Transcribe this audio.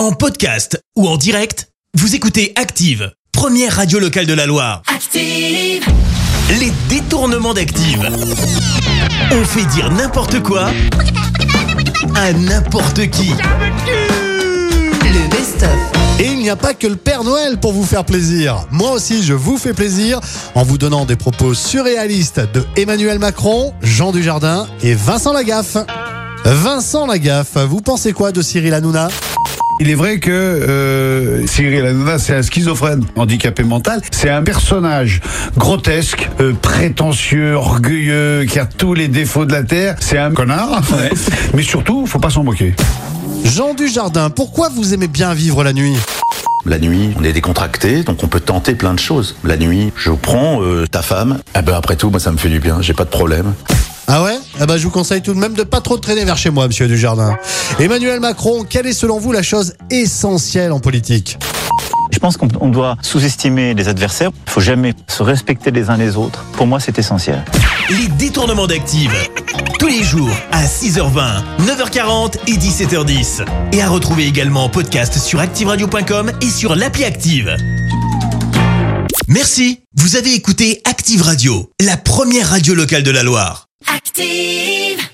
En podcast ou en direct, vous écoutez Active, première radio locale de la Loire. Active. Les détournements d'Active. On fait dire n'importe quoi à n'importe qui. Le best-of. Et il n'y a pas que le Père Noël pour vous faire plaisir. Moi aussi, je vous fais plaisir en vous donnant des propos surréalistes de Emmanuel Macron, Jean Dujardin et Vincent Lagaffe. Vincent Lagaffe, vous pensez quoi de Cyril Hanouna? Il est vrai que euh, Cyril Hanouna, c'est un schizophrène handicapé mental. C'est un personnage grotesque, euh, prétentieux, orgueilleux, qui a tous les défauts de la terre. C'est un connard. Mais surtout, faut pas s'en moquer. Jean Dujardin, pourquoi vous aimez bien vivre la nuit? La nuit, on est décontracté, donc on peut tenter plein de choses. La nuit, je prends euh, ta femme. Eh ben après tout, moi ça me fait du bien, j'ai pas de problème. Ah ouais? Eh ben, je vous conseille tout de même de pas trop traîner vers chez moi, monsieur Dujardin. Emmanuel Macron, quelle est selon vous la chose essentielle en politique? Je pense qu'on on doit sous-estimer les adversaires. Il faut jamais se respecter les uns les autres. Pour moi, c'est essentiel. Les détournements d'Active. Tous les jours à 6h20, 9h40 et 17h10. Et à retrouver également en podcast sur ActiveRadio.com et sur l'appli Active. Merci. Vous avez écouté Active Radio, la première radio locale de la Loire. Active.